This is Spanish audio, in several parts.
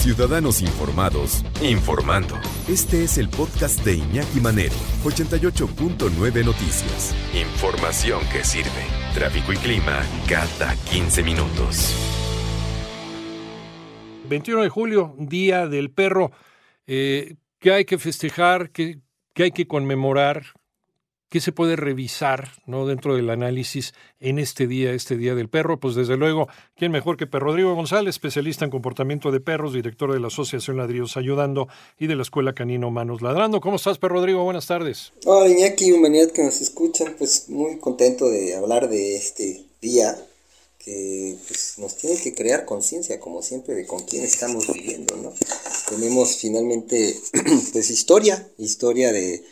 Ciudadanos Informados, informando. Este es el podcast de Iñaki Manero, 88.9 Noticias. Información que sirve. Tráfico y clima cada 15 minutos. 21 de julio, Día del Perro. Eh, ¿Qué hay que festejar? ¿Qué, ¿Qué hay que conmemorar? ¿Qué se puede revisar ¿no? dentro del análisis en este día, este Día del Perro? Pues desde luego, ¿quién mejor que Rodrigo González, especialista en comportamiento de perros, director de la Asociación Ladrillos Ayudando y de la Escuela Canino Manos Ladrando? ¿Cómo estás, Perro Rodrigo? Buenas tardes. Hola, Iñaki, humanidad que nos escuchan. Pues muy contento de hablar de este día que pues, nos tiene que crear conciencia, como siempre, de con quién estamos viviendo, ¿no? Tenemos finalmente, pues, historia, historia de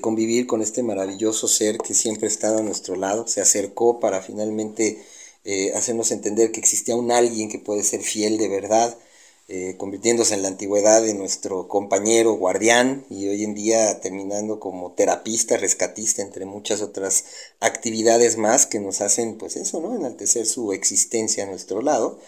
convivir con este maravilloso ser que siempre ha estado a nuestro lado, se acercó para finalmente eh, hacernos entender que existía un alguien que puede ser fiel de verdad, eh, convirtiéndose en la antigüedad de nuestro compañero guardián y hoy en día terminando como terapista, rescatista, entre muchas otras actividades más que nos hacen, pues eso, ¿no? Enaltecer su existencia a nuestro lado.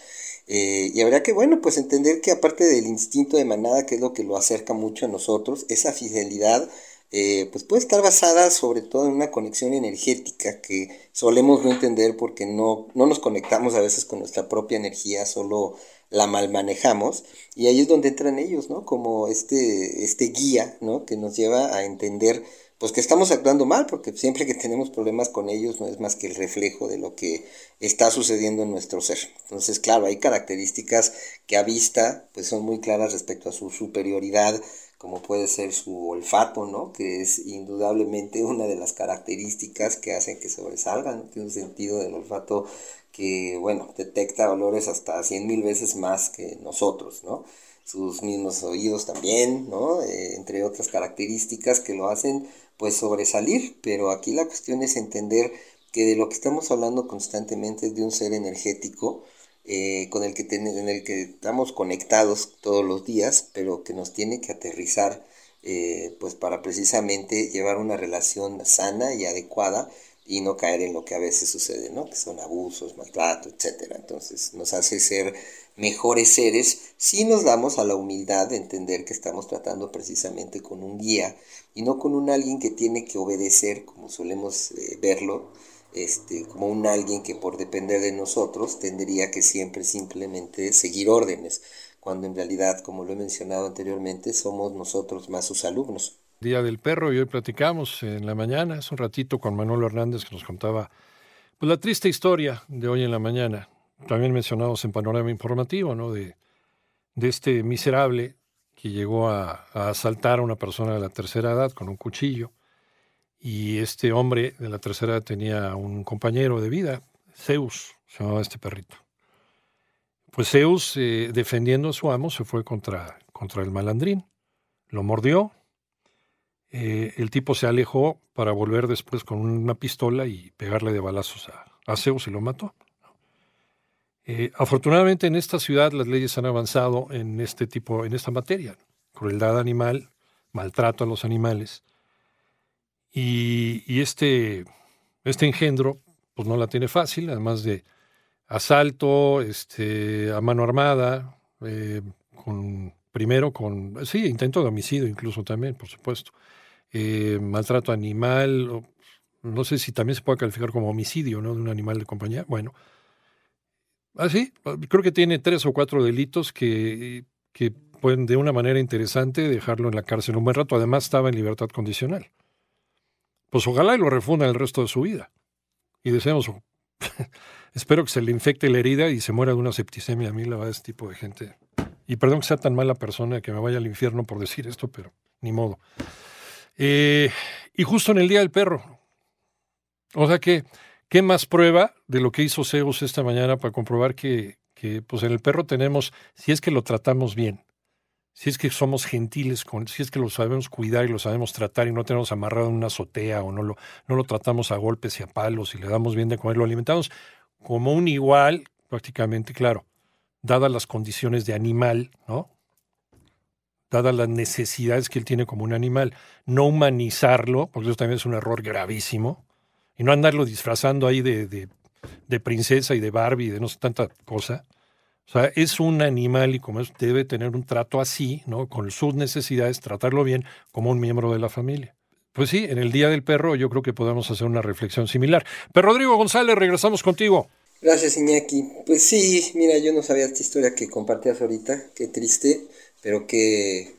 Eh, y habría que, bueno, pues entender que aparte del instinto de manada, que es lo que lo acerca mucho a nosotros, esa fidelidad eh, pues puede estar basada sobre todo en una conexión energética que solemos no entender porque no, no nos conectamos a veces con nuestra propia energía, solo la mal manejamos y ahí es donde entran ellos, ¿no? Como este, este guía, ¿no? Que nos lleva a entender pues que estamos actuando mal, porque siempre que tenemos problemas con ellos no es más que el reflejo de lo que está sucediendo en nuestro ser. Entonces, claro, hay características que a vista pues son muy claras respecto a su superioridad como puede ser su olfato, ¿no? Que es indudablemente una de las características que hacen que sobresalgan, tiene un sentido del olfato que, bueno, detecta olores hasta 100 mil veces más que nosotros, ¿no? Sus mismos oídos también, ¿no? Eh, entre otras características que lo hacen, pues, sobresalir, pero aquí la cuestión es entender que de lo que estamos hablando constantemente es de un ser energético, eh, con el que en el que estamos conectados todos los días, pero que nos tiene que aterrizar eh, pues para precisamente llevar una relación sana y adecuada y no caer en lo que a veces sucede, ¿no? Que son abusos, maltrato, etcétera. Entonces nos hace ser mejores seres si nos damos a la humildad de entender que estamos tratando precisamente con un guía y no con un alguien que tiene que obedecer, como solemos eh, verlo, este, como un alguien que por depender de nosotros tendría que siempre simplemente seguir órdenes, cuando en realidad, como lo he mencionado anteriormente, somos nosotros más sus alumnos. Día del Perro y hoy platicamos en la mañana, hace un ratito con Manuel Hernández que nos contaba pues, la triste historia de hoy en la mañana, también mencionados en Panorama Informativo, ¿no? de, de este miserable que llegó a, asaltar a una persona de la tercera edad con un cuchillo y este hombre de la tercera tenía un compañero de vida, Zeus, se llamaba este perrito. Pues Zeus, eh, defendiendo a su amo, se fue contra, contra el malandrín, lo mordió, eh, el tipo se alejó para volver después con una pistola y pegarle de balazos a, Zeus y lo mató. Eh, afortunadamente en esta ciudad las leyes han avanzado en este tipo, en esta materia, crueldad animal, maltrato a los animales, y, este, este engendro, pues no la tiene fácil, además de asalto, este, a mano armada, eh, con, primero con, sí, intento de homicidio incluso también, por supuesto, eh, maltrato animal, no sé si también se puede calificar como homicidio, ¿no? De un animal de compañía. Bueno, así, creo que tiene tres o cuatro delitos que, que pueden de una manera interesante dejarlo en la cárcel un buen rato. Además estaba en libertad condicional pues ojalá y lo refunda el resto de su vida. Y deseamos, espero que se le infecte la herida y se muera de una septicemia. A mí la verdad, este tipo de gente. Y perdón que sea tan mala persona que me vaya al infierno por decir esto, pero ni modo. Eh, y justo en el Día del Perro. O sea que, ¿qué más prueba de lo que hizo Zeus esta mañana para comprobar que, que pues en el perro tenemos, si es que lo tratamos bien, si es que somos gentiles, con, si es que lo sabemos cuidar y lo sabemos tratar y no tenemos amarrado en una azotea o no lo, no lo tratamos a golpes y a palos y le damos bien de comer, lo alimentamos como un igual, prácticamente, claro, dadas las condiciones de animal, ¿no? Dadas las necesidades que él tiene como un animal, no humanizarlo, porque eso también es un error gravísimo, y no andarlo disfrazando ahí de, de, princesa y de Barbie y de no sé tanta cosa, O sea, es un animal y como debe tener un trato así, ¿no? Con sus necesidades, tratarlo bien como un miembro de la familia. Pues sí, en el Día del Perro yo creo que podemos hacer una reflexión similar. Pero Rodrigo González, regresamos contigo. Gracias, Iñaki. Pues sí, mira, yo no sabía esta historia que compartías ahorita, qué triste, pero que,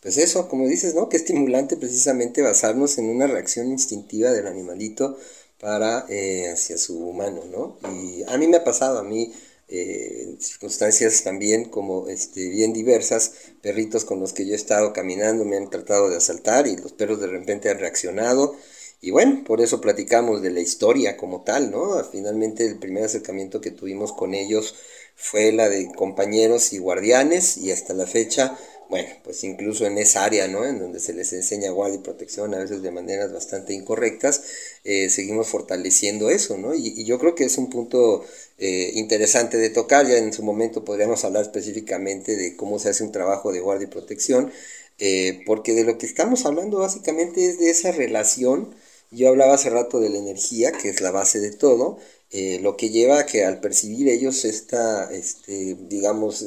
pues eso, como dices, ¿no? Qué estimulante precisamente basarnos en una reacción instintiva del animalito para eh, hacia su humano, ¿no? Y a mí me ha pasado, a mí eh, circunstancias también como este, bien diversas, perritos con los que yo he estado caminando me han tratado de asaltar y los perros de repente han reaccionado. Y bueno, por eso platicamos de la historia como tal, ¿no? Finalmente el primer acercamiento que tuvimos con ellos fue la de compañeros y guardianes y hasta la fecha bueno, pues incluso en esa área, ¿no? En donde se les enseña guardia y protección, a veces de maneras bastante incorrectas, eh, seguimos fortaleciendo eso, ¿no? Y, yo creo que es un punto eh, interesante de tocar, ya en su momento podríamos hablar específicamente de cómo se hace un trabajo de guardia y protección, eh, porque de lo que estamos hablando básicamente es de esa relación, yo hablaba hace rato de la energía, que es la base de todo, lo que lleva a que al percibir ellos esta, este, digamos,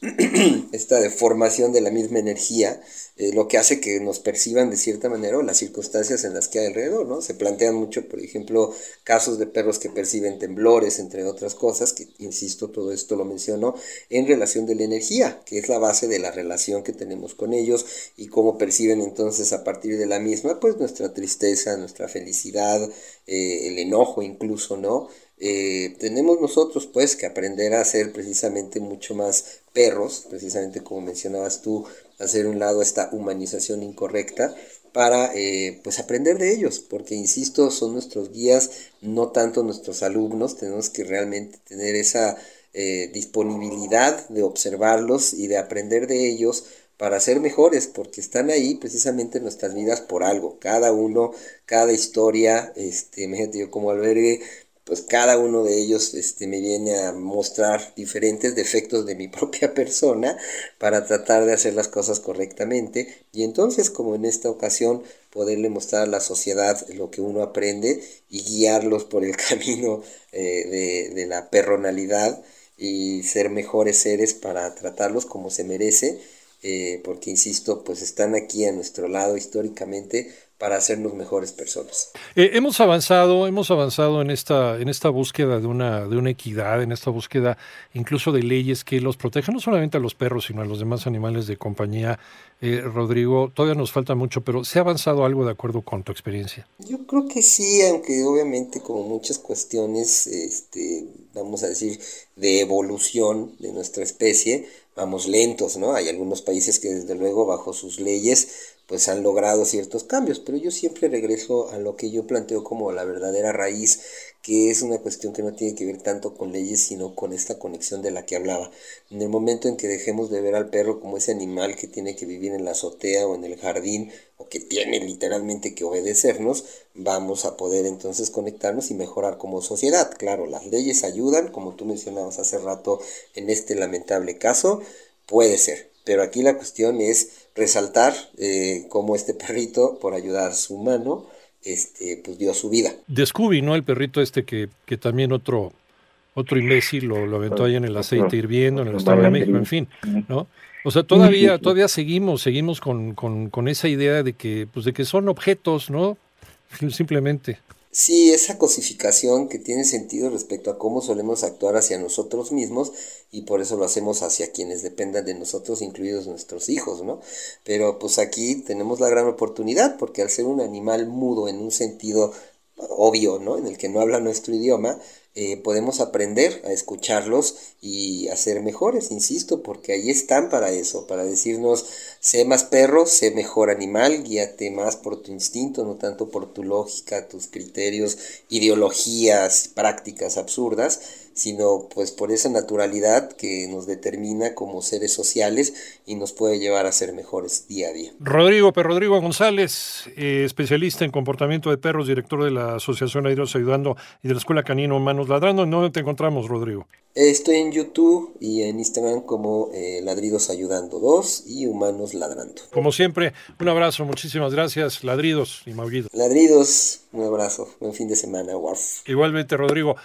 esta deformación de la misma energía, eh, lo que hace que nos perciban de cierta manera las circunstancias en las que hay alrededor, ¿no? Se plantean mucho, por ejemplo, casos de perros que perciben temblores, entre otras cosas, que, insisto, todo esto lo menciono, en relación de la energía, que es la base de la relación que tenemos con ellos y cómo perciben entonces a partir de la misma, pues nuestra tristeza, nuestra felicidad, eh, el enojo incluso, ¿no? Eh, tenemos nosotros pues que aprender a ser precisamente mucho más perros, precisamente como mencionabas tú, hacer un lado esta humanización incorrecta para eh, pues aprender de ellos, porque insisto, son nuestros guías, no tanto nuestros alumnos, tenemos que realmente tener esa eh, disponibilidad de observarlos y de aprender de ellos para ser mejores, porque están ahí precisamente en nuestras vidas por algo, cada uno, cada historia, este, imagínate yo como albergue, pues cada uno de ellos este, me viene a mostrar diferentes defectos de mi propia persona para tratar de hacer las cosas correctamente. Y entonces como en esta ocasión poderle mostrar a la sociedad lo que uno aprende y guiarlos por el camino eh, de, de la perronalidad y ser mejores seres para tratarlos como se merece eh, porque insisto, pues están aquí a nuestro lado históricamente para hacernos mejores personas. Eh, hemos avanzado, hemos avanzado en esta, en esta búsqueda de una, de una equidad, en esta búsqueda incluso de leyes que los protejan, no solamente a los perros, sino a los demás animales de compañía. Eh, Rodrigo, todavía nos falta mucho, pero ¿se ha avanzado algo de acuerdo con tu experiencia? Yo creo que sí, aunque obviamente como muchas cuestiones, este, vamos a decir, de evolución de nuestra especie, vamos lentos, ¿no? Hay algunos países que desde luego bajo sus leyes pues han logrado ciertos cambios, pero yo siempre regreso a lo que yo planteo como la verdadera raíz, que es una cuestión que no tiene que ver tanto con leyes, sino con esta conexión de la que hablaba. En el momento en que dejemos de ver al perro como ese animal que tiene que vivir en la azotea o en el jardín, o que tiene literalmente que obedecernos, vamos a poder entonces conectarnos y mejorar como sociedad. Claro, las leyes ayudan, como tú mencionabas hace rato en este lamentable caso, puede ser, pero aquí la cuestión es resaltar eh, cómo este perrito, por ayudar a su mano, este, pues dio su vida. De Scooby, ¿no? El perrito este que, que también otro, otro imbécil lo, lo aventó ahí en el aceite hirviendo, en el Estado de México, en fin, ¿no? O sea, todavía, todavía seguimos, seguimos con, con, con esa idea de que, pues de que son objetos, ¿no? Simplemente. Sí, esa cosificación que tiene sentido respecto a cómo solemos actuar hacia nosotros mismos y por eso lo hacemos hacia quienes dependan de nosotros, incluidos nuestros hijos, ¿no? Pero pues aquí tenemos la gran oportunidad porque al ser un animal mudo en un sentido obvio, ¿no? En el que no habla nuestro idioma, eh, podemos aprender a escucharlos y a ser mejores, insisto, porque ahí están para eso, para decirnos, sé más perro, sé mejor animal, guíate más por tu instinto, no tanto por tu lógica, tus criterios, ideologías, prácticas absurdas, sino pues por esa naturalidad que nos determina como seres sociales y nos puede llevar a ser mejores día a día. Rodrigo Pero Rodrigo González, eh, especialista en comportamiento de perros, director de la Asociación Aéreos Ayudando y de la Escuela Canino Humanos Ladrando. ¿Dónde te encontramos, Rodrigo? Estoy en YouTube y en Instagram como eh, Ladridos Ayudando 2 y Humanos Ladrando. Como siempre, un abrazo, muchísimas gracias, Ladridos y Maurido. Ladridos, un abrazo, buen fin de semana, Warf. Igualmente, Rodrigo.